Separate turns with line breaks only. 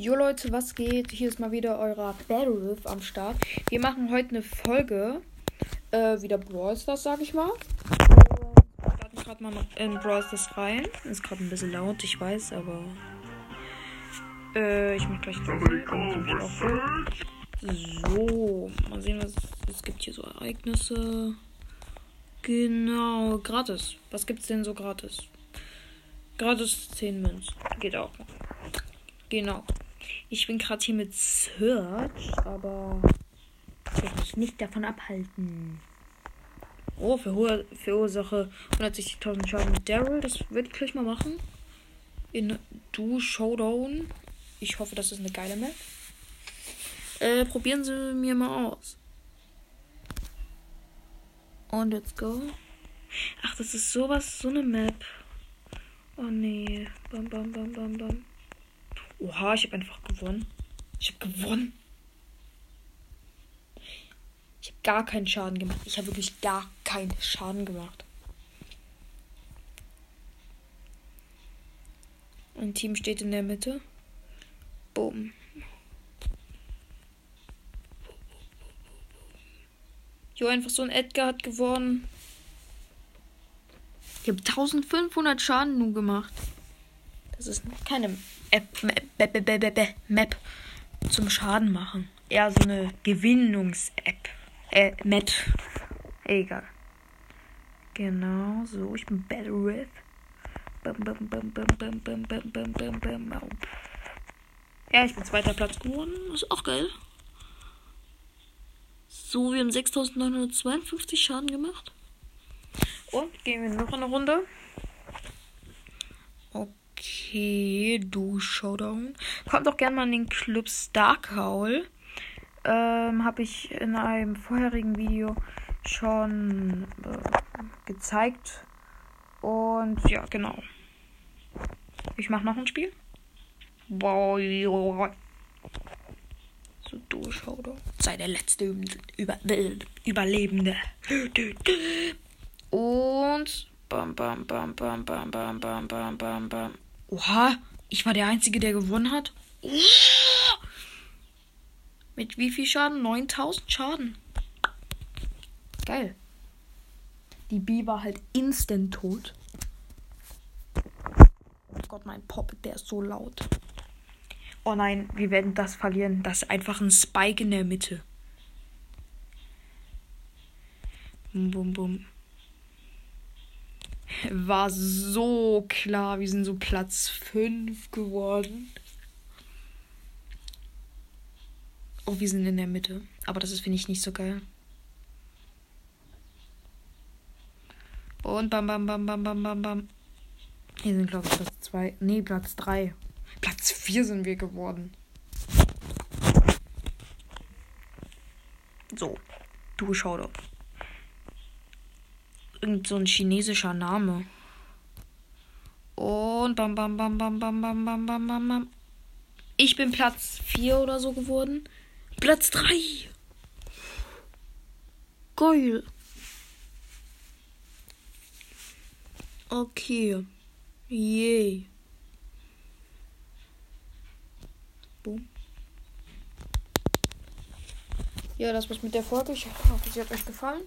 Jo Leute, was geht? Hier ist mal wieder euer Battle am Start. Wir machen heute eine Folge. Äh, wieder Brawl Stars, sag ich mal. Wir starten gerade mal in Brawl Stars rein. Ist gerade ein bisschen laut, ich weiß, aber. Äh, ich mach gleich So, mal sehen, was es gibt hier so Ereignisse. Genau, gratis. Was gibt's denn so gratis? Gratis 10 Münzen. Geht auch. Genau. Ich bin gerade hier mit Search, aber ich werde mich nicht davon abhalten. Oh, für hohe Verursache 160.000 Schaden mit Daryl. Das würde ich gleich mal machen. In Du Showdown. Ich hoffe, das ist eine geile Map. Äh, probieren Sie mir mal aus. Und let's go. Ach, das ist sowas, so eine Map. Oh nee. Bam, bam, bam, bam, bam. Oha, ich habe einfach gewonnen. Ich habe gewonnen. Ich habe gar keinen Schaden gemacht. Ich habe wirklich gar keinen Schaden gemacht. Ein Team steht in der Mitte. Boom. Jo, einfach so ein Edgar hat gewonnen. Ich habe 1500 Schaden nur gemacht. Das ist keine App, Map, Map, zum Schaden machen. Eher so eine Gewinnungs-App. Äh, Map. Egal. Genau, so. Ich bin Battle Riff. Ja, ich bin zweiter Platz geworden. Ist auch geil. So, wir haben 6952 Schaden gemacht. Und gehen wir noch eine Runde. Okay, du Showdown. Kommt doch gerne mal in den Club Starcowl. Ähm, habe ich in einem vorherigen Video schon äh, gezeigt. Und ja, genau. Ich mache noch ein Spiel. So, du Showdown. Sei der letzte Über Überlebende. Und Bam, bam, bam, bam, bam, bam, bam, bam, bam, bam. Oha, ich war der Einzige, der gewonnen hat. Mit wie viel Schaden? 9000 Schaden. Geil. Die B war halt instant tot. Oh Gott, mein Pop, der ist so laut. Oh nein, wir werden das verlieren. Das ist einfach ein Spike in der Mitte. Bum, bum, bum war so klar. Wir sind so Platz 5 geworden. Oh, wir sind in der Mitte. Aber das ist, finde ich, nicht so geil. Und bam, bam, bam, bam, bam, bam, bam. Hier sind, glaube ich, Platz 2. Nee, Platz 3. Platz 4 sind wir geworden. So. Du doch irgend so ein chinesischer Name. Und bam, bam, bam, bam, bam, bam, bam, bam, bam, bam. Ich bin Platz 4 oder so geworden. Platz 3. Geil. Okay. Yay. Boom. Ja, das war's mit der Folge. Ich hoffe, sie hat euch gefallen.